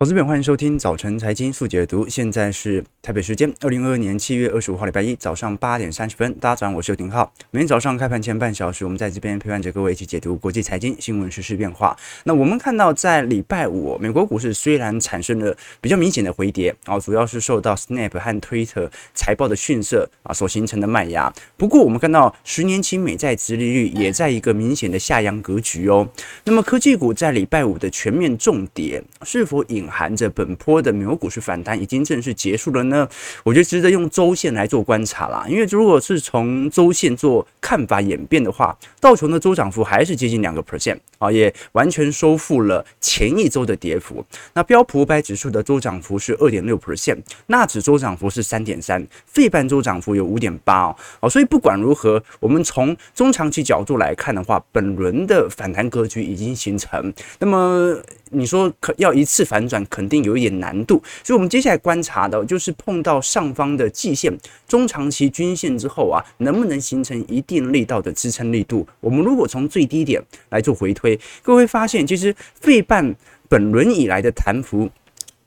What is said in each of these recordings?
投资朋友，欢迎收听早晨财经速解读。现在是台北时间二零二二年七月二十五号礼拜一早上八点三十分。大家早上好，我是刘廷浩。每天早上开盘前半小时，我们在这边陪伴着各位一起解读国际财经新闻、时事变化。那我们看到，在礼拜五，美国股市虽然产生了比较明显的回跌啊，主要是受到 Snap 和 Twitter 财报的逊色啊所形成的卖压。不过，我们看到十年期美债殖利率也在一个明显的下扬格局哦。那么，科技股在礼拜五的全面重跌，是否隐含着本波的美国股市反弹已经正式结束了呢？我觉得值得用周线来做观察啦。因为如果是从周线做看法演变的话，道琼的周涨幅还是接近两个 percent 啊，也完全收复了前一周的跌幅。那标普五百指数的周涨幅是二点六 percent，纳指周涨幅是三点三，费半周涨幅有五点八哦。所以不管如何，我们从中长期角度来看的话，本轮的反弹格局已经形成。那么你说可要一次反转，肯定有一点难度，所以我们接下来观察的就是碰到上方的季线、中长期均线之后啊，能不能形成一定力道的支撑力度？我们如果从最低点来做回推，各位发现其实费半本轮以来的弹幅。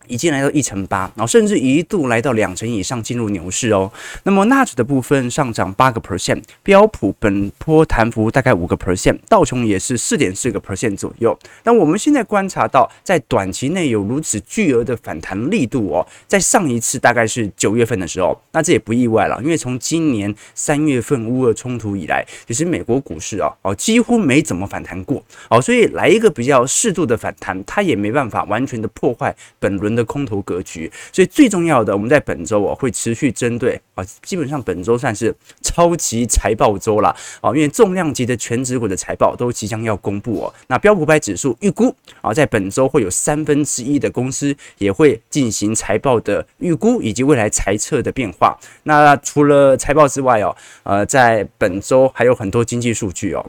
已经来到一成八，然后甚至一度来到两成以上，进入牛市哦。那么纳指的部分上涨八个 percent，标普本波弹幅大概五个 percent，道琼也是四点四个 percent 左右。那我们现在观察到，在短期内有如此巨额的反弹力度哦，在上一次大概是九月份的时候，那这也不意外了，因为从今年三月份乌俄冲突以来，其实美国股市啊哦几乎没怎么反弹过哦，所以来一个比较适度的反弹，它也没办法完全的破坏本轮的空头格局，所以最重要的，我们在本周啊会持续针对啊，基本上本周算是超级财报周了啊，因为重量级的权值股的财报都即将要公布哦。那标普百指数预估啊，在本周会有三分之一的公司也会进行财报的预估以及未来财测的变化。那除了财报之外哦，呃，在本周还有很多经济数据哦。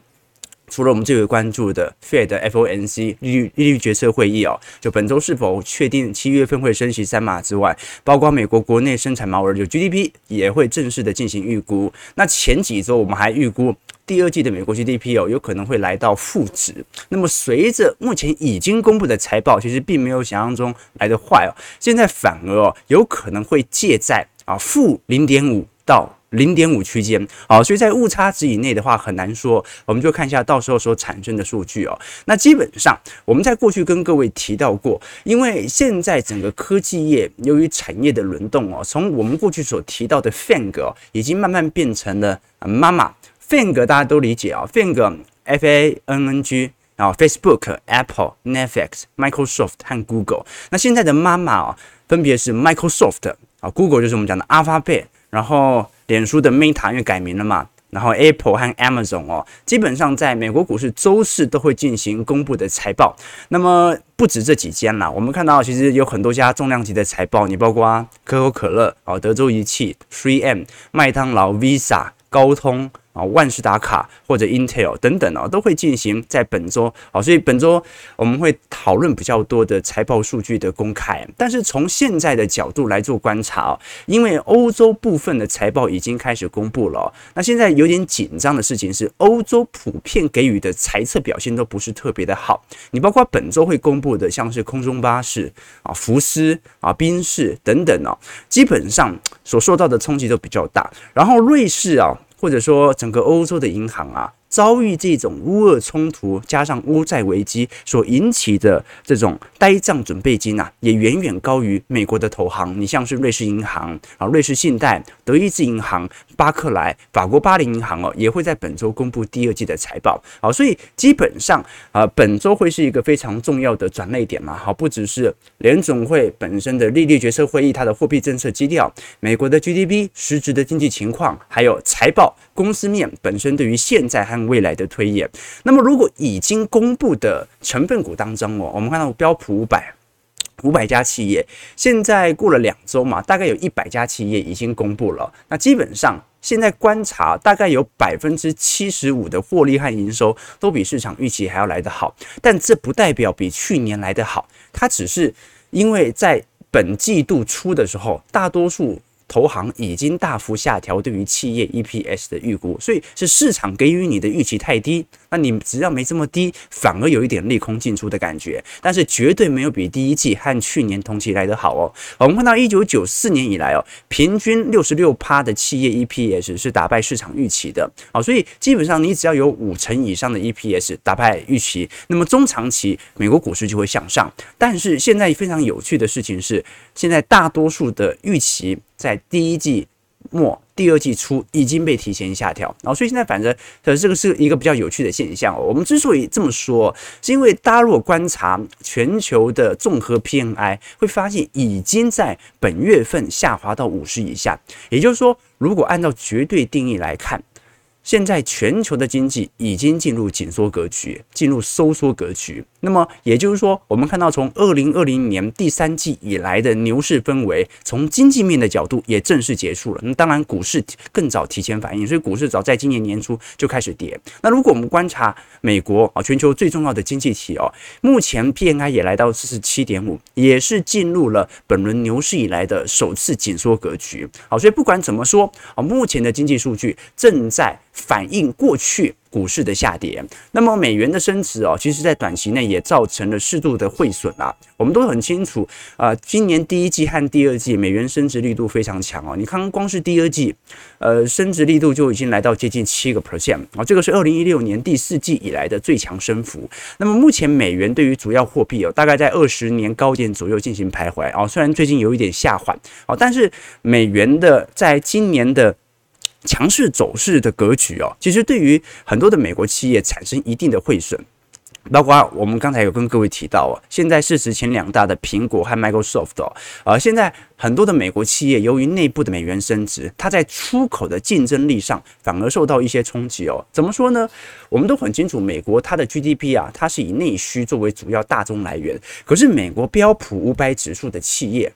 除了我们最为关注的 Fed FOMC 利率利率决策会议哦，就本周是否确定七月份会升息三码之外，包括美国国内生产毛额就 GDP 也会正式的进行预估。那前几周我们还预估第二季的美国 GDP 哦，有可能会来到负值。那么随着目前已经公布的财报，其实并没有想象中来得坏哦，现在反而哦有可能会借债啊负零点五到。零点五区间，好，所以在误差值以内的话很难说，我们就看一下到时候所产生的数据哦。那基本上我们在过去跟各位提到过，因为现在整个科技业由于产业的轮动哦，从我们过去所提到的 FANG 哦，已经慢慢变成了妈妈 FANG，大家都理解啊，FANG F A N N G 啊，Facebook、Apple、Netflix、Microsoft 和 Google。那现在的妈妈啊，分别是 Microsoft 啊，Google 就是我们讲的 Alphabet，然后。脸书的 Meta 因为改名了嘛，然后 Apple 和 Amazon 哦，基本上在美国股市周四都会进行公布的财报。那么不止这几间啦，我们看到其实有很多家重量级的财报，你包括可口可乐、哦德州仪器、3M、麦当劳、Visa、高通。啊，万事达卡或者 Intel 等等啊，都会进行在本周啊，所以本周我们会讨论比较多的财报数据的公开。但是从现在的角度来做观察啊，因为欧洲部分的财报已经开始公布了，那现在有点紧张的事情是，欧洲普遍给予的财测表现都不是特别的好。你包括本周会公布的，像是空中巴士啊、福斯啊、宾士等等啊，基本上所受到的冲击都比较大。然后瑞士啊。或者说，整个欧洲的银行啊。遭遇这种乌俄冲突加上欧债危机所引起的这种呆账准备金啊，也远远高于美国的投行。你像是瑞士银行啊、瑞士信贷、德意志银行、巴克莱、法国巴黎银行哦，也会在本周公布第二季的财报。好，所以基本上啊，本周会是一个非常重要的转捩点嘛。好，不只是联总会本身的利率决策会议，它的货币政策基调，美国的 GDP 实质的经济情况，还有财报公司面本身对于现在和未来的推演，那么如果已经公布的成分股当中哦，我们看到标普五百五百家企业，现在过了两周嘛，大概有一百家企业已经公布了。那基本上现在观察，大概有百分之七十五的获利和营收都比市场预期还要来得好，但这不代表比去年来得好，它只是因为在本季度初的时候，大多数。投行已经大幅下调对于企业 EPS 的预估，所以是市场给予你的预期太低。那你只要没这么低，反而有一点利空进出的感觉，但是绝对没有比第一季和去年同期来得好哦。我们看到一九九四年以来哦，平均六十六趴的企业 EPS 是打败市场预期的啊，所以基本上你只要有五成以上的 EPS 打败预期，那么中长期美国股市就会向上。但是现在非常有趣的事情是，现在大多数的预期在第一季末、第二季初已经被提前下调，然后所以现在反正呃这个是一个比较有趣的现象。我们之所以这么说，是因为大家如果观察全球的综合 PMI，会发现已经在本月份下滑到五十以下。也就是说，如果按照绝对定义来看。现在全球的经济已经进入紧缩格局，进入收缩格局。那么也就是说，我们看到从二零二零年第三季以来的牛市氛围，从经济面的角度也正式结束了。那当然，股市更早提前反应，所以股市早在今年年初就开始跌。那如果我们观察美国啊，全球最重要的经济体哦，目前 PMI 也来到四十七点五，也是进入了本轮牛市以来的首次紧缩格局。好，所以不管怎么说啊，目前的经济数据正在。反映过去股市的下跌，那么美元的升值哦，其实在短期内也造成了适度的汇损啊。我们都很清楚啊，今年第一季和第二季美元升值力度非常强哦。你看，光是第二季，呃，升值力度就已经来到接近七个 percent 啊，这个是二零一六年第四季以来的最强升幅。那么目前美元对于主要货币哦，大概在二十年高点左右进行徘徊啊。虽然最近有一点下缓啊，但是美元的在今年的。强势走势的格局哦，其实对于很多的美国企业产生一定的汇损，包括我们刚才有跟各位提到哦，现在市值前两大的苹果和 Microsoft 哦，呃，现在很多的美国企业由于内部的美元升值，它在出口的竞争力上反而受到一些冲击哦。怎么说呢？我们都很清楚，美国它的 GDP 啊，它是以内需作为主要大宗来源，可是美国标普五百指数的企业。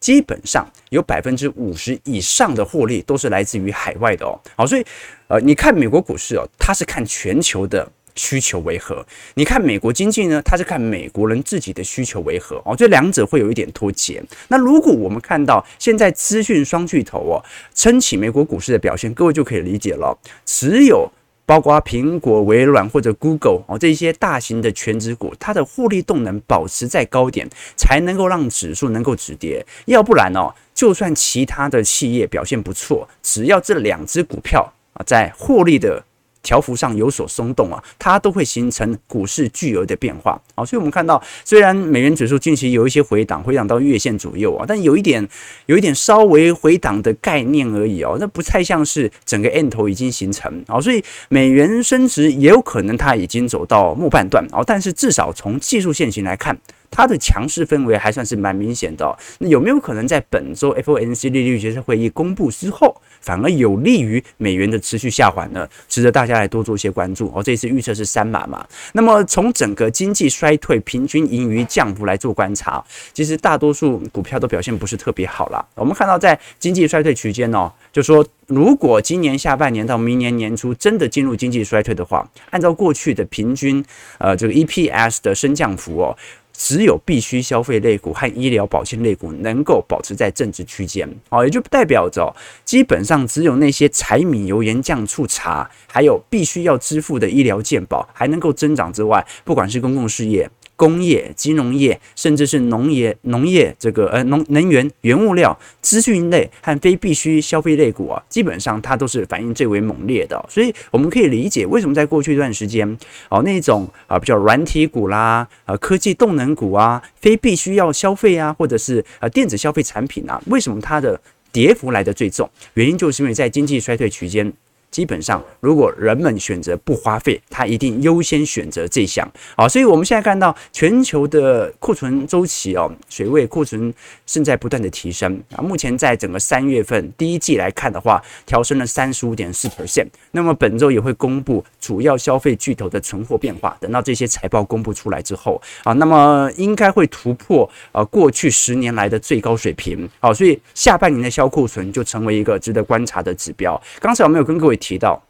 基本上有百分之五十以上的获利都是来自于海外的哦。好，所以呃，你看美国股市哦，它是看全球的需求为何；你看美国经济呢，它是看美国人自己的需求为何哦。这两者会有一点脱节。那如果我们看到现在资讯双巨头哦撑起美国股市的表现，各位就可以理解了。只有包括苹果、微软或者 Google 哦，这些大型的全职股，它的获利动能保持在高点，才能够让指数能够止跌。要不然哦，就算其他的企业表现不错，只要这两只股票啊在获利的。条幅上有所松动啊，它都会形成股市巨额的变化。好，所以我们看到，虽然美元指数近期有一些回档，回档到月线左右啊，但有一点，有一点稍微回档的概念而已哦，那不太像是整个 N 头已经形成。好，所以美元升值也有可能它已经走到末半段哦，但是至少从技术线型来看。它的强势氛围还算是蛮明显的，那有没有可能在本周 FOMC 利率决策会议公布之后，反而有利于美元的持续下滑呢？值得大家来多做一些关注哦。这次预测是三码嘛，那么从整个经济衰退、平均盈余降幅来做观察，其实大多数股票都表现不是特别好了。我们看到在经济衰退区间哦，就说如果今年下半年到明年年初真的进入经济衰退的话，按照过去的平均呃这个 EPS 的升降幅哦。只有必须消费类股和医疗保健类股能够保持在正值区间，哦，也就代表着基本上只有那些柴米油盐酱醋茶，还有必须要支付的医疗健保还能够增长之外，不管是公共事业。工业、金融业，甚至是农业、农业这个呃农能源、原物料、资讯类和非必需消费类股啊，基本上它都是反应最为猛烈的。所以我们可以理解为什么在过去一段时间哦，那种啊比较软体股啦、啊科技动能股啊、非必须要消费啊，或者是呃电子消费产品啊，为什么它的跌幅来得最重？原因就是因为在经济衰退区间。基本上，如果人们选择不花费，他一定优先选择这项。啊，所以我们现在看到全球的库存周期哦，水位库存正在不断的提升啊。目前在整个三月份第一季来看的话，调升了三十五点四 percent。那么本周也会公布主要消费巨头的存货变化。等到这些财报公布出来之后啊，那么应该会突破呃过去十年来的最高水平。好，所以下半年的销库存就成为一个值得观察的指标。刚才我们有跟各位。提到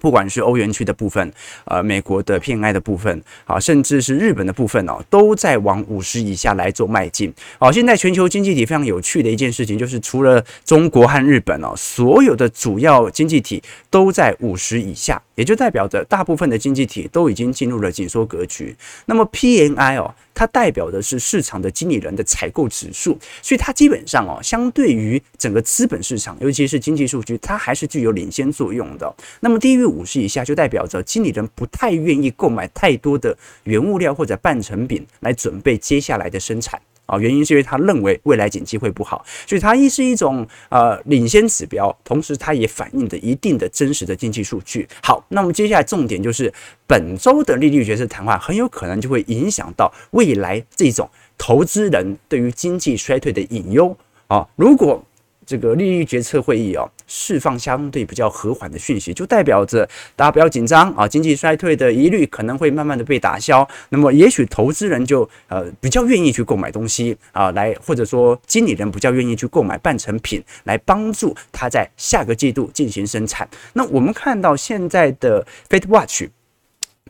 不管是欧元区的部分，呃，美国的偏爱的部分，啊，甚至是日本的部分哦，都在往五十以下来做迈进。好，现在全球经济体非常有趣的一件事情，就是除了中国和日本哦，所有的主要经济体都在五十以下，也就代表着大部分的经济体都已经进入了紧缩格局。那么 PMI 哦。它代表的是市场的经理人的采购指数，所以它基本上哦，相对于整个资本市场，尤其是经济数据，它还是具有领先作用的。那么低于五十以下，就代表着经理人不太愿意购买太多的原物料或者半成品来准备接下来的生产。啊，原因是因为他认为未来景气会不好，所以它一是一种呃领先指标，同时它也反映着一定的真实的经济数据。好，那么接下来重点就是本周的利率决策谈话，很有可能就会影响到未来这种投资人对于经济衰退的隐忧啊，如果。这个利率决策会议哦，释放相对比较和缓的讯息，就代表着大家不要紧张啊，经济衰退的疑虑可能会慢慢的被打消。那么，也许投资人就呃比较愿意去购买东西啊，来或者说经理人比较愿意去购买半成品，来帮助他在下个季度进行生产。那我们看到现在的 Fed Watch。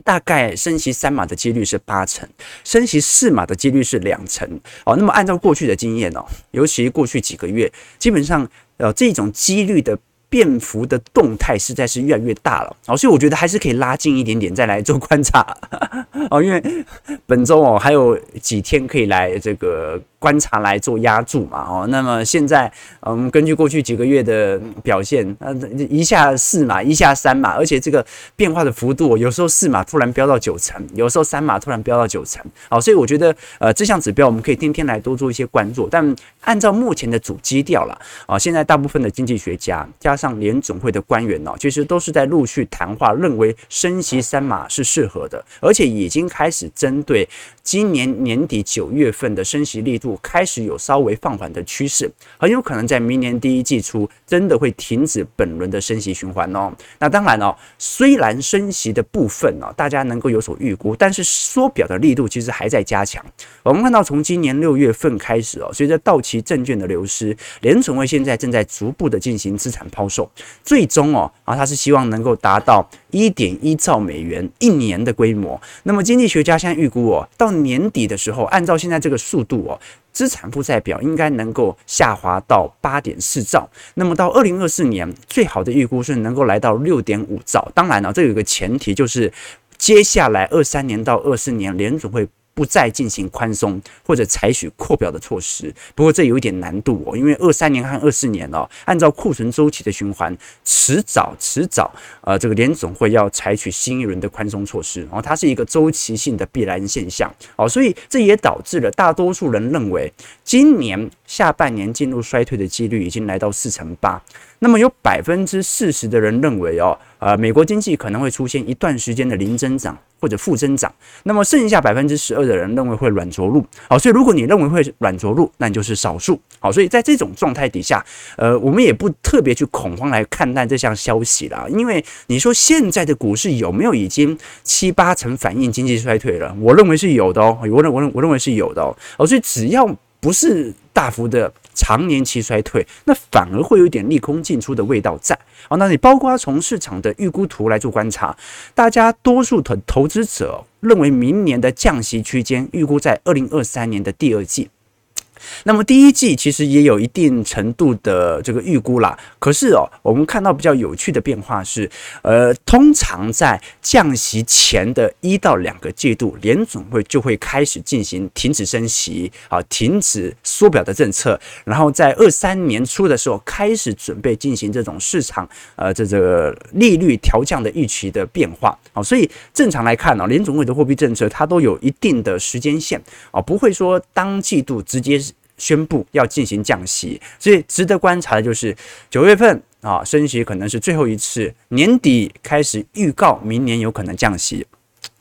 大概升息三码的几率是八成，升息四码的几率是两成。哦，那么按照过去的经验哦，尤其过去几个月，基本上呃这种几率的变幅的动态实在是越来越大了。哦，所以我觉得还是可以拉近一点点再来做观察。哦，因为本周哦还有几天可以来这个。观察来做压注嘛，哦，那么现在，嗯，根据过去几个月的表现，呃，一下四码，一下三码，而且这个变化的幅度，有时候四码突然飙到九成，有时候三码突然飙到九成，好，所以我觉得，呃，这项指标我们可以天天来多做一些关注，但按照目前的主基调了，啊，现在大部分的经济学家加上联总会的官员呢，其实都是在陆续谈话，认为升息三码是适合的，而且已经开始针对今年年底九月份的升息力度。开始有稍微放缓的趋势，很有可能在明年第一季初真的会停止本轮的升息循环哦。那当然哦，虽然升息的部分哦，大家能够有所预估，但是缩表的力度其实还在加强。我们看到从今年六月份开始哦，随着到期证券的流失，联储会现在正在逐步的进行资产抛售，最终哦啊，他是希望能够达到一点一兆美元一年的规模。那么经济学家现在预估哦，到年底的时候，按照现在这个速度哦。资产负债表应该能够下滑到八点四兆，那么到二零二四年，最好的预估是能够来到六点五兆。当然了，这有一个前提，就是接下来二三年到二四年，联总会。不再进行宽松或者采取扩表的措施，不过这有一点难度哦，因为二三年和二四年哦，按照库存周期的循环，迟早迟早，呃，这个联总会要采取新一轮的宽松措施，然后它是一个周期性的必然现象。哦，所以这也导致了大多数人认为，今年下半年进入衰退的几率已经来到四成八。那么有百分之四十的人认为哦，呃，美国经济可能会出现一段时间的零增长或者负增长。那么剩下百分之十二的人认为会软着陆。好，所以如果你认为会软着陆，那你就是少数。好，所以在这种状态底下，呃，我们也不特别去恐慌来看待这项消息啦。因为你说现在的股市有没有已经七八成反映经济衰退了？我认为是有的哦，我认我认我认为是有的。哦，所以只要不是大幅的。长年期衰退，那反而会有点利空进出的味道在。啊，那你包括从市场的预估图来做观察，大家多数投投资者认为明年的降息区间预估在二零二三年的第二季。那么第一季其实也有一定程度的这个预估啦，可是哦，我们看到比较有趣的变化是，呃，通常在降息前的一到两个季度，联总会就会开始进行停止升息啊，停止缩表的政策，然后在二三年初的时候开始准备进行这种市场呃这个利率调降的预期的变化。啊，所以正常来看呢，联总会的货币政策它都有一定的时间线。啊，不会说当季度直接。宣布要进行降息，所以值得观察的就是九月份啊，升息可能是最后一次，年底开始预告明年有可能降息，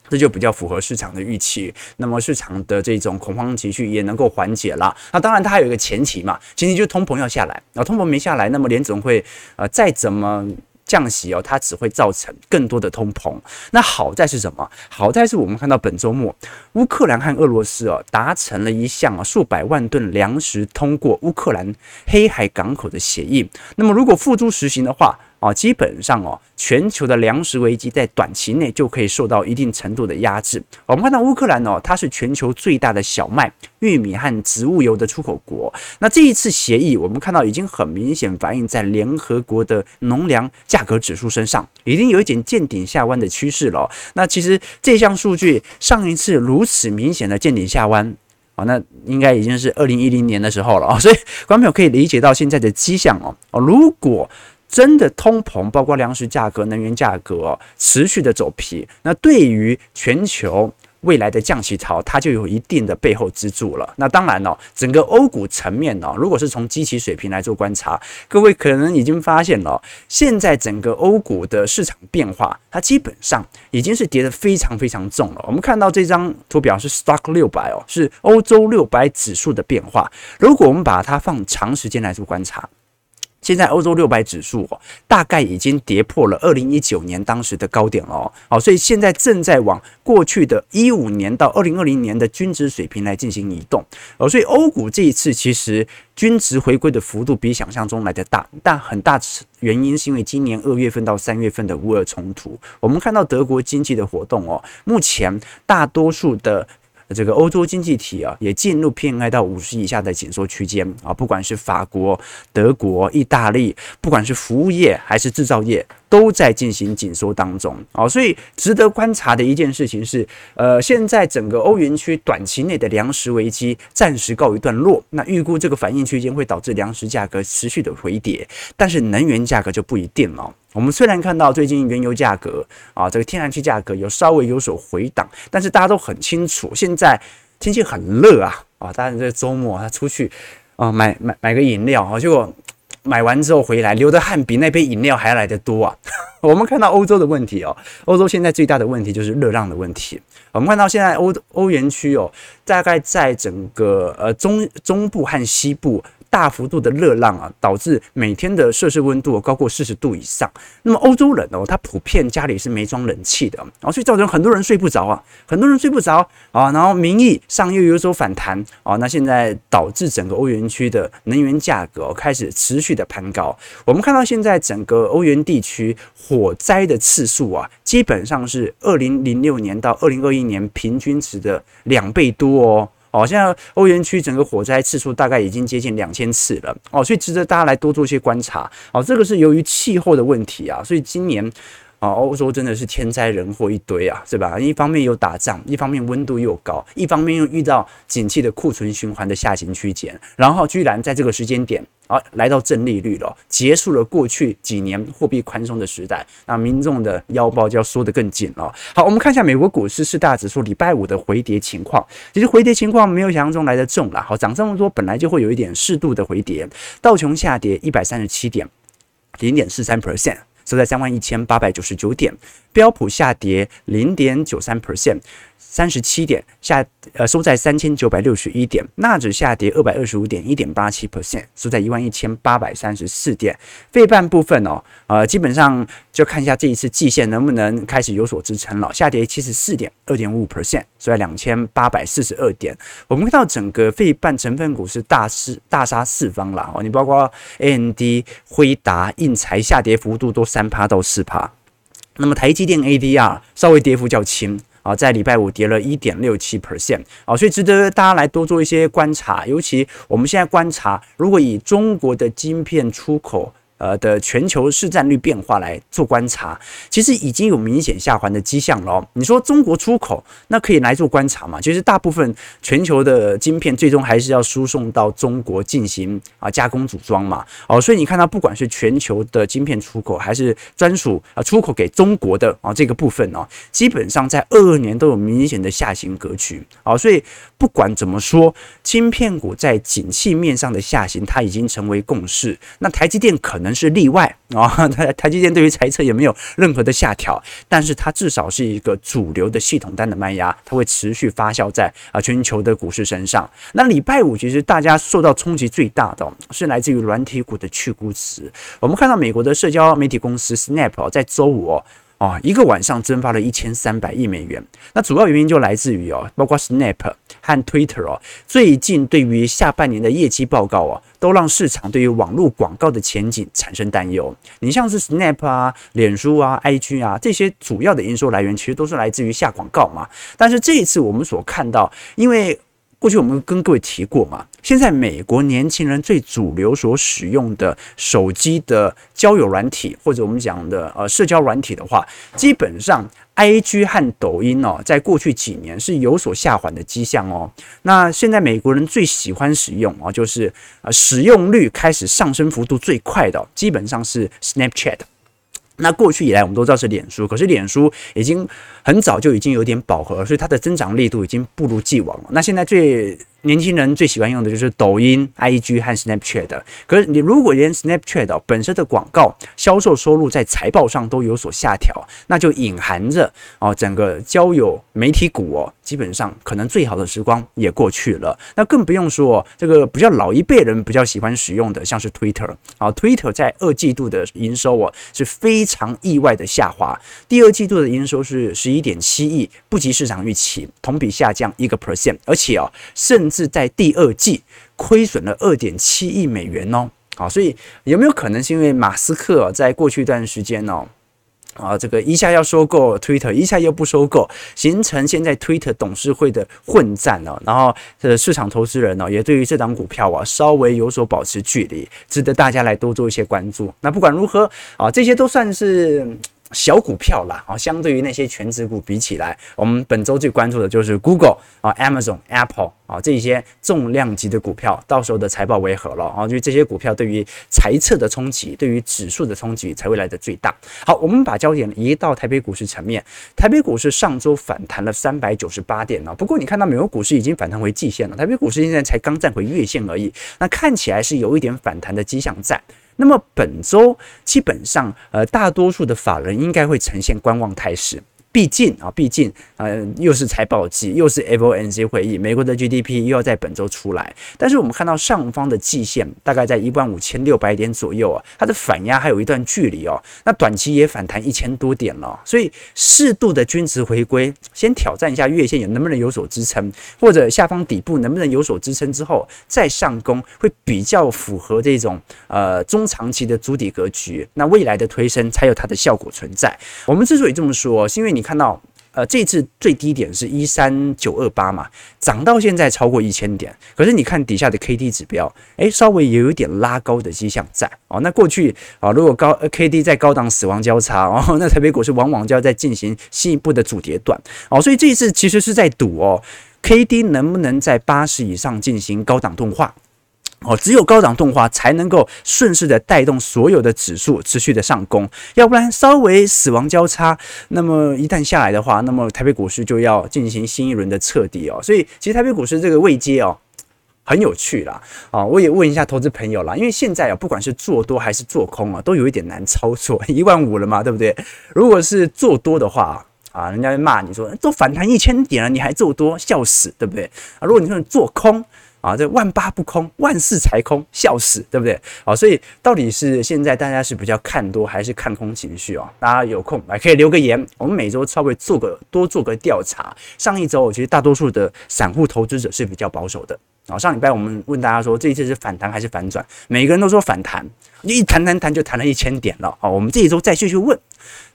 这就比较符合市场的预期。那么市场的这种恐慌情绪也能够缓解了。那当然，它还有一个前提嘛，前提就是通膨要下来。那通膨没下来，那么联总会呃再怎么。降息哦，它只会造成更多的通膨。那好在是什么？好在是我们看到本周末，乌克兰和俄罗斯哦达成了一项啊数百万吨粮食通过乌克兰黑海港口的协议。那么如果付诸实行的话，啊，基本上哦，全球的粮食危机在短期内就可以受到一定程度的压制。我们看到乌克兰哦，它是全球最大的小麦、玉米和植物油的出口国。那这一次协议，我们看到已经很明显反映在联合国的农粮价格指数身上，已经有一点见顶下弯的趋势了。那其实这项数据上一次如此明显的见顶下弯。啊，那应该已经是二零一零年的时候了啊，所以观众朋友可以理解到现在的迹象哦。哦，如果真的通膨，包括粮食价格、能源价格持续的走皮，那对于全球。未来的降息潮，它就有一定的背后支柱了。那当然了，整个欧股层面呢，如果是从基期水平来做观察，各位可能已经发现了，现在整个欧股的市场变化，它基本上已经是跌得非常非常重了。我们看到这张图表是 Stock 六百哦，是欧洲六百指数的变化。如果我们把它放长时间来做观察。现在欧洲六百指数哦，大概已经跌破了二零一九年当时的高点了哦，所以现在正在往过去的一五年到二零二零年的均值水平来进行移动哦，所以欧股这一次其实均值回归的幅度比想象中来的大，但很大原因是因为今年二月份到三月份的乌俄冲突，我们看到德国经济的活动哦，目前大多数的。这个欧洲经济体啊，也进入 PMI 到五十以下的紧缩区间啊，不管是法国、德国、意大利，不管是服务业还是制造业，都在进行紧缩当中啊。所以值得观察的一件事情是，呃，现在整个欧元区短期内的粮食危机暂时告一段落，那预估这个反应区间会导致粮食价格持续的回跌，但是能源价格就不一定了。我们虽然看到最近原油价格啊，这个天然气价格有稍微有所回档，但是大家都很清楚，现在天气很热啊啊！当然这周末他出去啊买买买个饮料啊，结果买完之后回来流的汗比那杯饮料还要来得多啊！我们看到欧洲的问题哦，欧洲现在最大的问题就是热浪的问题。我们看到现在欧欧元区哦，大概在整个呃中中部和西部。大幅度的热浪啊，导致每天的摄氏温度高过四十度以上。那么欧洲人哦，他普遍家里是没装冷气的，然后所以造成很多人睡不着啊，很多人睡不着啊。然后名义上又有所反弹啊，那现在导致整个欧元区的能源价格开始持续的攀高。我们看到现在整个欧元地区火灾的次数啊，基本上是二零零六年到二零二一年平均值的两倍多哦。哦，现在欧元区整个火灾次数大概已经接近两千次了哦，所以值得大家来多做一些观察哦。这个是由于气候的问题啊，所以今年啊，欧洲真的是天灾人祸一堆啊，是吧？一方面又打仗，一方面温度又高，一方面又遇到景气的库存循环的下行区间，然后居然在这个时间点。啊，来到正利率了，结束了过去几年货币宽松的时代，那民众的腰包就要缩得更紧了。好，我们看一下美国股市四大指数礼拜五的回跌情况，其实回跌情况没有想象中来得重了。好，涨这么多，本来就会有一点适度的回跌。道琼下跌一百三十七点，零点四三 percent，收在三万一千八百九十九点。标普下跌零点九三 percent。三十七点下，呃，收在三千九百六十一点。纳指下跌二百二十五点，一点八七 percent，收在一万一千八百三十四点。费半部分哦，呃，基本上就看一下这一次季线能不能开始有所支撑了。下跌七十四点，二点五 percent，收在两千八百四十二点。我们看到整个费半成分股是大失大杀四方了哦，你包括 AMD、辉达、应材下跌幅度都三趴到四趴。那么台积电 ADR 稍微跌幅较轻。啊，在礼拜五跌了一点六七 percent，啊，所以值得大家来多做一些观察。尤其我们现在观察，如果以中国的晶片出口。呃的全球市占率变化来做观察，其实已经有明显下滑的迹象了。你说中国出口那可以来做观察嘛？其实大部分全球的晶片最终还是要输送到中国进行啊加工组装嘛。哦，所以你看到不管是全球的晶片出口，还是专属啊出口给中国的啊这个部分哦，基本上在二二年都有明显的下行格局。哦，所以不管怎么说，晶片股在景气面上的下行，它已经成为共识。那台积电可能。是例外 啊，台台积电对于财测也没有任何的下调，但是它至少是一个主流的系统单的卖压，它会持续发酵在啊全球的股市身上。那礼拜五其实大家受到冲击最大的是来自于软体股的去估值。我们看到美国的社交媒体公司 Snap 在周五啊，一个晚上蒸发了一千三百亿美元。那主要原因就来自于哦，包括 Snap 和 Twitter 哦，最近对于下半年的业绩报告哦，都让市场对于网络广告的前景产生担忧。你像是 Snap 啊、脸书啊、IG 啊这些主要的营收来源，其实都是来自于下广告嘛。但是这一次我们所看到，因为过去我们跟各位提过嘛，现在美国年轻人最主流所使用的手机的交友软体，或者我们讲的呃社交软体的话，基本上 IG 和抖音哦，在过去几年是有所下滑的迹象哦。那现在美国人最喜欢使用啊，就是呃使用率开始上升幅度最快的，基本上是 Snapchat。那过去以来，我们都知道是脸书，可是脸书已经很早就已经有点饱和，所以它的增长力度已经不如既往了。那现在最年轻人最喜欢用的就是抖音、IG 和 Snapchat。可是你如果连 Snapchat 本身的广告销售收入在财报上都有所下调，那就隐含着哦，整个交友媒体股哦，基本上可能最好的时光也过去了。那更不用说这个比较老一辈人比较喜欢使用的，像是 Twitter 啊，Twitter 在二季度的营收哦是非常意外的下滑，第二季度的营收是十一点七亿，不及市场预期，同比下降一个 percent，而且哦，甚是在第二季亏损了二点七亿美元哦，好，所以有没有可能是因为马斯克在过去一段时间哦，啊，这个一下要收购 Twitter，一下又不收购，形成现在 Twitter 董事会的混战呢？然后呃，市场投资人呢也对于这档股票啊稍微有所保持距离，值得大家来多做一些关注。那不管如何啊，这些都算是。小股票啦，啊，相对于那些全值股比起来，我们本周最关注的就是 Google 啊、Amazon、Apple 啊这些重量级的股票，到时候的财报为何了啊？就这些股票对于财测的冲击，对于指数的冲击才会来得最大。好，我们把焦点移到台北股市层面，台北股市上周反弹了三百九十八点呢，不过你看到美国股市已经反弹回季线了，台北股市现在才刚站回月线而已，那看起来是有一点反弹的迹象在。那么本周基本上，呃，大多数的法人应该会呈现观望态势。毕竟啊，毕竟呃，又是财报季，又是 FOMC 会议，美国的 GDP 又要在本周出来。但是我们看到上方的季线大概在一万五千六百点左右啊，它的反压还有一段距离哦。那短期也反弹一千多点了，所以适度的均值回归，先挑战一下月线有能不能有所支撑，或者下方底部能不能有所支撑之后再上攻，会比较符合这种呃中长期的筑底格局。那未来的推升才有它的效果存在。我们之所以这么说，是因为你。看到，呃，这次最低点是一三九二八嘛，涨到现在超过一千点。可是你看底下的 K D 指标，诶，稍微也有一点拉高的迹象在哦。那过去啊，如果高 K D 在高档死亡交叉哦，那台北股市往往就要再进行进一步的主跌段哦。所以这一次其实是在赌哦，K D 能不能在八十以上进行高档钝化。哦，只有高档动画才能够顺势的带动所有的指数持续的上攻，要不然稍微死亡交叉，那么一旦下来的话，那么台北股市就要进行新一轮的彻底哦。所以其实台北股市这个位阶哦，很有趣啦。啊，我也问一下投资朋友啦，因为现在啊，不管是做多还是做空啊，都有一点难操作，一万五了嘛，对不对？如果是做多的话啊，人家会骂你说都反弹一千点了，你还做多，笑死，对不对？啊，如果你说做空。啊，这万八不空，万四才空，笑死，对不对？啊，所以到底是现在大家是比较看多还是看空情绪哦？大家有空来可以留个言，我们每周稍微做个多做个调查。上一周我觉得大多数的散户投资者是比较保守的。啊，上礼拜我们问大家说这一次是反弹还是反转，每个人都说反弹，一谈谈谈就谈了一千点了。好，我们这一周再继续问。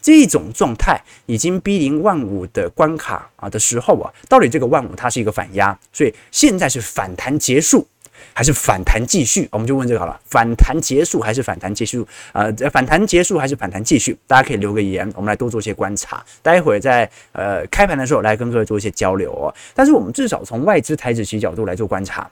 这种状态已经逼临万五的关卡啊的时候啊，到底这个万五它是一个反压，所以现在是反弹结束还是反弹继续？我们就问这个好了，反弹结束还是反弹继续？呃，反弹结束还是反弹继续？大家可以留个言，我们来多做一些观察。待会儿在呃开盘的时候来跟各位做一些交流哦。但是我们至少从外资台指期角度来做观察。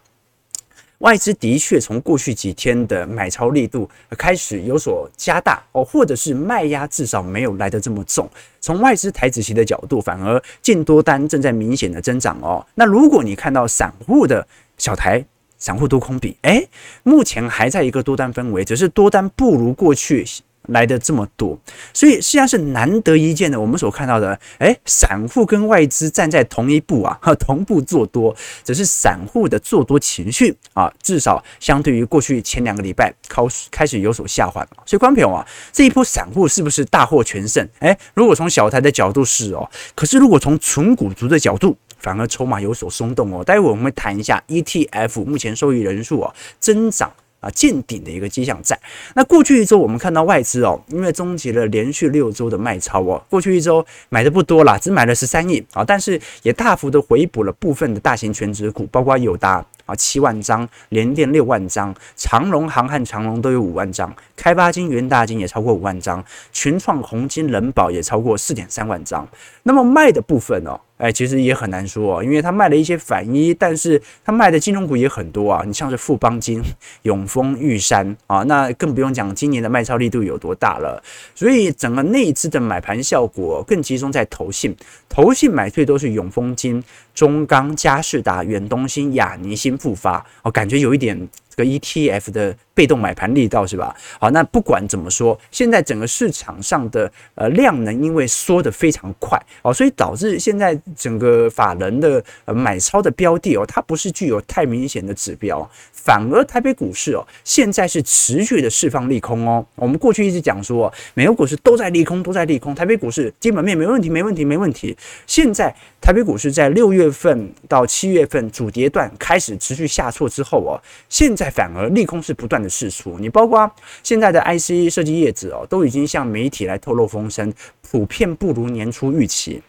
外资的确从过去几天的买超力度开始有所加大哦，或者是卖压至少没有来得这么重。从外资台子期的角度，反而净多单正在明显的增长哦。那如果你看到散户的小台散户多空比，诶，目前还在一个多单氛围，只是多单不如过去。来的这么多，所以实际上是难得一见的。我们所看到的，哎，散户跟外资站在同一步啊，同步做多，只是散户的做多情绪啊，至少相对于过去前两个礼拜开始开始有所下滑。所以，观众朋友啊，这一波散户是不是大获全胜？哎，如果从小台的角度是哦，可是如果从纯股族的角度，反而筹码有所松动哦。待会我们会谈一下 ETF 目前受益人数啊增长。啊，见顶的一个迹象在。那过去一周，我们看到外资哦，因为终结了连续六周的卖超哦，过去一周买的不多啦，只买了十三亿啊，但是也大幅的回补了部分的大型全值股，包括友达啊七万张，联电六万张，长荣航和长荣都有五万张，开发金、元大金也超过五万张，群创、宏晶、人保也超过四点三万张。那么卖的部分哦。哎，其实也很难说，因为他卖了一些反一，但是他卖的金融股也很多啊。你像是富邦金、永丰、玉山啊，那更不用讲今年的卖超力度有多大了。所以整个内资的买盘效果更集中在投信，投信买最多是永丰金、中钢、嘉士达、远东新、亚泥新、复发，我感觉有一点。个 ETF 的被动买盘力道是吧？好，那不管怎么说，现在整个市场上的呃量能因为缩得非常快哦，所以导致现在整个法人的呃买超的标的哦，它不是具有太明显的指标，反而台北股市哦，现在是持续的释放利空哦。我们过去一直讲说，美国股市都在利空，都在利空，台北股市基本面没问题，没问题，没问题。现在台北股市在六月份到七月份主跌段开始持续下挫之后哦，现在。反而利空是不断的释出，你包括现在的 IC 设计业者哦，都已经向媒体来透露风声，普遍不如年初预期。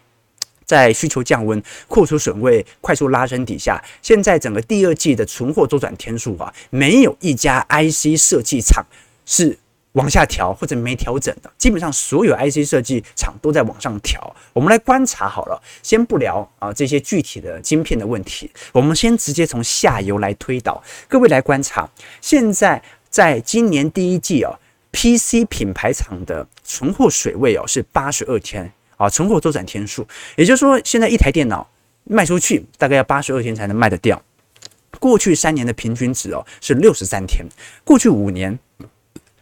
在需求降温、库存损位快速拉升底下，现在整个第二季的存货周转天数啊，没有一家 IC 设计厂是。往下调或者没调整的，基本上所有 IC 设计厂都在往上调。我们来观察好了，先不聊啊这些具体的晶片的问题，我们先直接从下游来推导。各位来观察，现在在今年第一季哦，PC 品牌厂的存货水位哦是八十二天啊，存货周转天数，也就是说现在一台电脑卖出去大概要八十二天才能卖得掉。过去三年的平均值哦是六十三天，过去五年。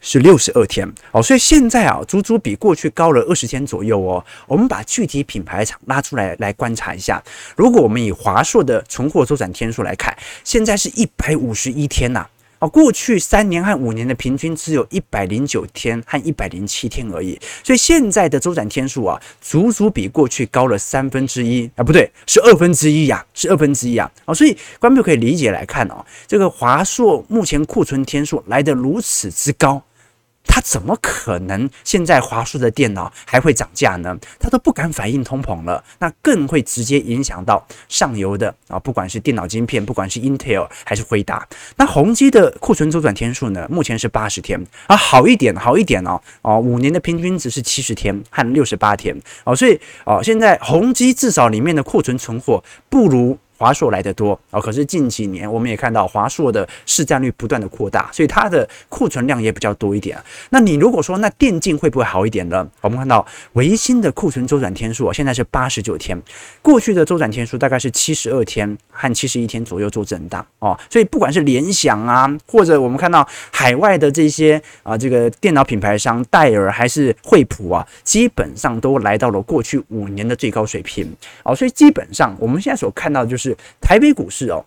是六十二天哦，所以现在啊，足足比过去高了二十天左右哦。我们把具体品牌厂拉出来来观察一下。如果我们以华硕的存货周转天数来看，现在是一百五十一天呐。哦，过去三年和五年的平均只有一百零九天和一百零七天而已。所以现在的周转天数啊，足足比过去高了三分之一啊，不对，是二分之一呀，是二分之一啊。哦，所以观众可以理解来看哦，这个华硕目前库存天数来得如此之高。它怎么可能现在华硕的电脑还会涨价呢？它都不敢反映通膨了，那更会直接影响到上游的啊，不管是电脑晶片，不管是 Intel 还是辉达。那宏碁的库存周转天数呢？目前是八十天啊，好一点，好一点哦。哦，五年的平均值是七十天和六十八天哦，所以哦，现在宏碁至少里面的库存存货不如。华硕来的多啊，可是近几年我们也看到华硕的市占率不断的扩大，所以它的库存量也比较多一点。那你如果说那电竞会不会好一点呢？我们看到维新的库存周转天数现在是八十九天，过去的周转天数大概是七十二天和七十一天左右做震荡哦。所以不管是联想啊，或者我们看到海外的这些啊这个电脑品牌商戴尔还是惠普啊，基本上都来到了过去五年的最高水平哦。所以基本上我们现在所看到的就是。是台北股市哦，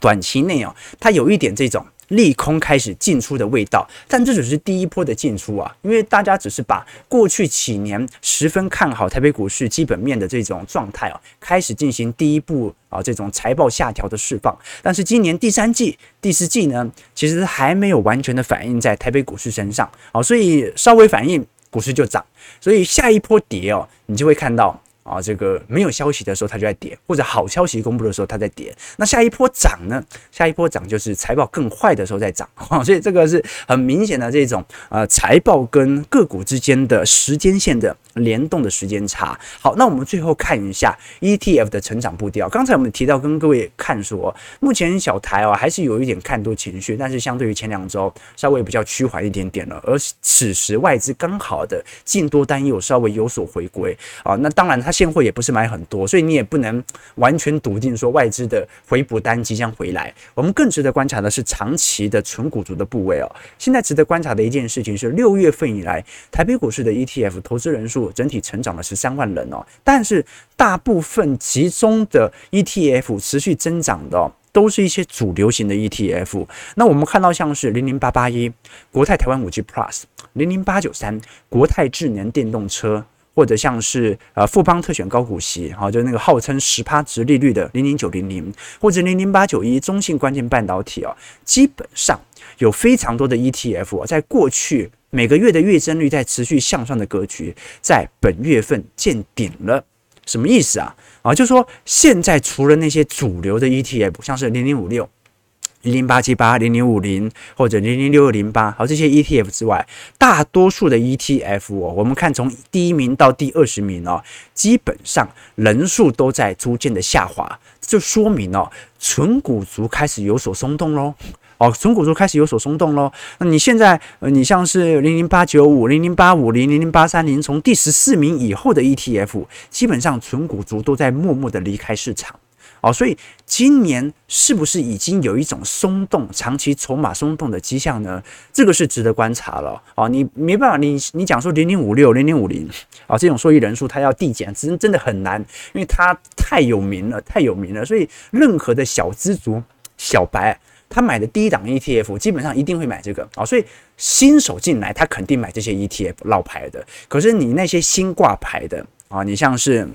短期内哦，它有一点这种利空开始进出的味道，但这只是第一波的进出啊，因为大家只是把过去几年十分看好台北股市基本面的这种状态啊，开始进行第一步啊这种财报下调的释放，但是今年第三季、第四季呢，其实还没有完全的反映在台北股市身上啊，所以稍微反应股市就涨，所以下一波跌哦，你就会看到。啊，这个没有消息的时候，它就在跌；或者好消息公布的时候，它在跌。那下一波涨呢？下一波涨就是财报更坏的时候在涨。所以这个是很明显的这种呃财报跟个股之间的时间线的联动的时间差。好，那我们最后看一下 ETF 的成长步调。刚才我们提到跟各位看说，目前小台哦还是有一点看多情绪，但是相对于前两周稍微比较趋缓一点点了。而此时外资刚好的净多单又稍微有所回归啊，那当然它。现货也不是买很多，所以你也不能完全笃定说外资的回补单即将回来。我们更值得观察的是长期的纯股族的部位哦。现在值得观察的一件事情是，六月份以来台北股市的 ETF 投资人数整体成长了十三万人哦，但是大部分集中的 ETF 持续增长的哦。都是一些主流型的 ETF。那我们看到像是零零八八一国泰台湾五 G Plus、零零八九三国泰智能电动车，或者像是呃富邦特选高股息，哈，就那个号称十趴值利率的零零九零零，或者零零八九一中信关键半导体哦，基本上有非常多的 ETF 啊在过去每个月的月增率在持续向上的格局，在本月份见顶了。什么意思啊？啊，就是说现在除了那些主流的 ETF，像是零零五六、零零八七八、零零五零或者零零六二零八，好这些 ETF 之外，大多数的 ETF 哦，我们看从第一名到第二十名哦，基本上人数都在逐渐的下滑，这就说明哦，纯股族开始有所松动喽。哦，纯股族开始有所松动喽。那你现在，你像是零零八九五、零零八五零、零零八三零，从第十四名以后的 ETF，基本上纯股族都在默默的离开市场。哦，所以今年是不是已经有一种松动、长期筹码松动的迹象呢？这个是值得观察了。哦，你没办法，你你讲说零零五六、零零五零，啊，这种受益人数它要递减，真真的很难，因为它太有名了，太有名了。所以任何的小资族、小白。他买的第一档 ETF 基本上一定会买这个啊，所以新手进来他肯定买这些 ETF 老牌的。可是你那些新挂牌的啊，你像是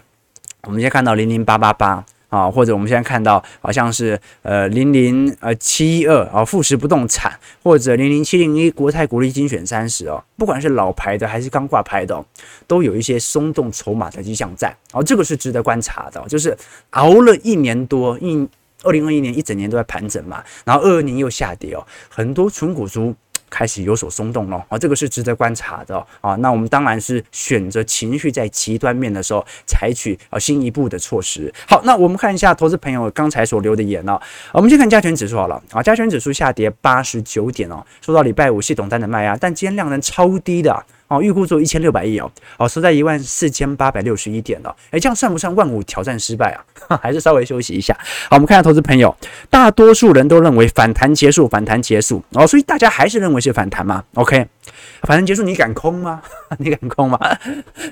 我们现在看到零零八八八啊，或者我们现在看到好像是呃零零呃七一二啊富时不动产，或者零零七零一国泰股利精选三十哦，不管是老牌的还是刚挂牌的，哦都有一些松动筹码的迹象在哦，这个是值得观察的，就是熬了一年多一。二零二一年一整年都在盘整嘛，然后二二年又下跌哦，很多纯股族开始有所松动了啊，这个是值得观察的啊。那我们当然是选择情绪在极端面的时候采取啊新一步的措施。好，那我们看一下投资朋友刚才所留的言哦，我们先看加权指数好了啊，加权指数下跌八十九点哦，受到礼拜五系统单的卖压，但今天量能超低的。哦，预估做一千六百亿哦，哦，收在一万四千八百六十一点了。诶，这样算不算万五挑战失败啊？还是稍微休息一下？好，我们看下投资朋友，大多数人都认为反弹结束，反弹结束哦，所以大家还是认为是反弹吗？OK，反弹结束，你敢空吗？你敢空吗？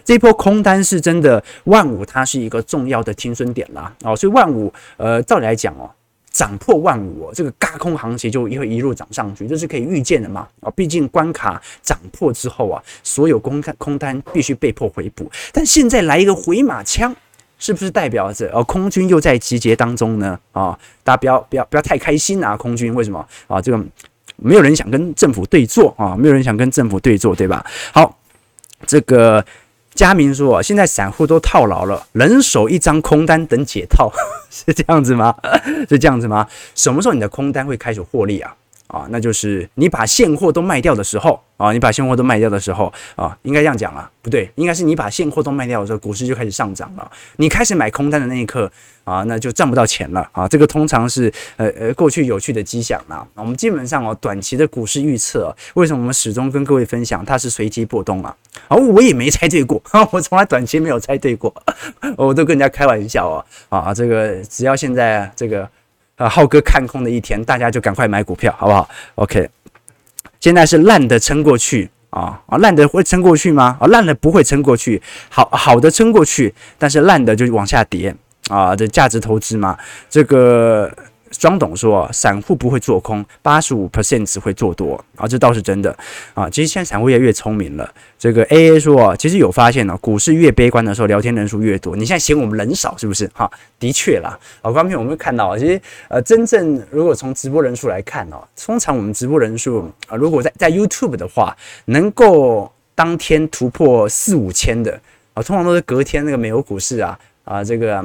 这波空单是真的，万五它是一个重要的停损点啦。哦，所以万五，呃，照理来讲哦。涨破万五，这个轧空行情就会一路涨上去，这是可以预见的嘛？啊，毕竟关卡涨破之后啊，所有空单空单必须被迫回补。但现在来一个回马枪，是不是代表着哦，空军又在集结当中呢？啊，大家不要不要不要太开心啊！空军为什么啊？这个没有人想跟政府对坐啊，没有人想跟政府对坐，对吧？好，这个。佳明说：“现在散户都套牢了，人手一张空单等解套，是这样子吗？是这样子吗？什么时候你的空单会开始获利啊？啊，那就是你把现货都卖掉的时候。”啊，你把现货都卖掉的时候啊，应该这样讲啊，不对，应该是你把现货都卖掉的时候，股市就开始上涨了。你开始买空单的那一刻啊，那就赚不到钱了啊。这个通常是呃呃过去有趣的迹象啦。我们基本上哦，短期的股市预测，为什么我们始终跟各位分享它是随机波动啊？啊，我也没猜对过，我从来短期没有猜对过，我都跟人家开玩笑哦。啊，这个只要现在这个啊浩哥看空的一天，大家就赶快买股票，好不好？OK。现在是烂的撑过去啊啊，烂的会撑过去吗？啊，烂的不会撑过去，好好的撑过去，但是烂的就往下跌啊，这价值投资嘛，这个。庄董说：“散户不会做空，八十五 percent 只会做多啊，这倒是真的啊。其实现在散户越来越聪明了。这个 AA 说，其实有发现呢，股市越悲观的时候，聊天人数越多。你现在嫌我们人少是不是？哈，的确啦。好，刚才我们会看到，其实呃，真正如果从直播人数来看哦，通常我们直播人数啊，如果在在 YouTube 的话，能够当天突破四五千的啊，通常都是隔天那个美国股市啊啊这个。”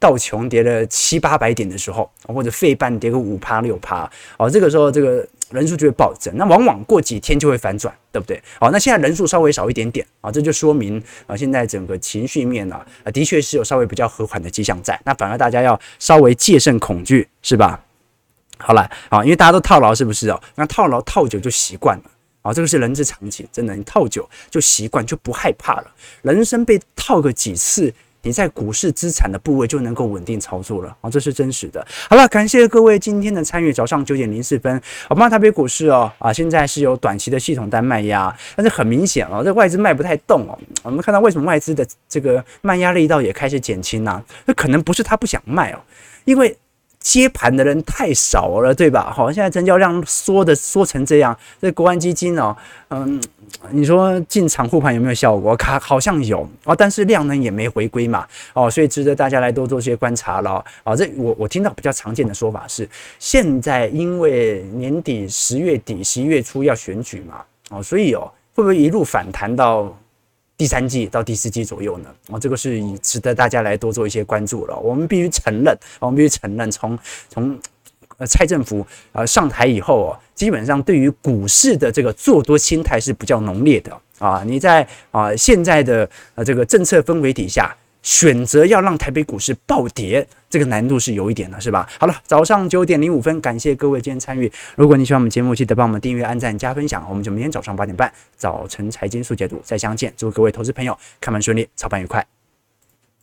道琼跌了七八百点的时候，或者费半跌个五趴六趴，哦，这个时候这个人数就会暴增，那往往过几天就会反转，对不对？好，那现在人数稍微少一点点啊，这就说明啊，现在整个情绪面啊，的确是有稍微比较和缓的迹象在，那反而大家要稍微戒慎恐惧，是吧？好了，啊，因为大家都套牢，是不是哦？那套牢套久就习惯了啊，这个是人之常情，真的，你套久就习惯就不害怕了，人生被套个几次。你在股市资产的部位就能够稳定操作了啊，这是真实的。好了，感谢各位今天的参与。早上九点零四分，我们台北股市哦啊，现在是有短期的系统单卖压，但是很明显哦，这外资卖不太动哦。我们看到为什么外资的这个卖压力道也开始减轻呢？那可能不是他不想卖哦，因为。接盘的人太少了，对吧？好，现在成交量缩的缩成这样，这国安基金哦，嗯，你说进场护盘有没有效果？卡好像有哦，但是量呢也没回归嘛，哦，所以值得大家来多做些观察了。哦，这我我听到比较常见的说法是，现在因为年底十月底十一月初要选举嘛，哦，所以哦，会不会一路反弹到？第三季到第四季左右呢，哦，这个是值得大家来多做一些关注了。我们必须承认，我们必须承认，从从呃蔡政府呃上台以后哦，基本上对于股市的这个做多心态是比较浓烈的啊。你在啊现在的呃这个政策氛围底下。选择要让台北股市暴跌，这个难度是有一点的，是吧？好了，早上九点零五分，感谢各位今天参与。如果你喜欢我们节目，记得帮我们订阅、按赞、加分享。我们就明天早上八点半，早晨财经速解读再相见。祝各位投资朋友开盘顺利，操盘愉快。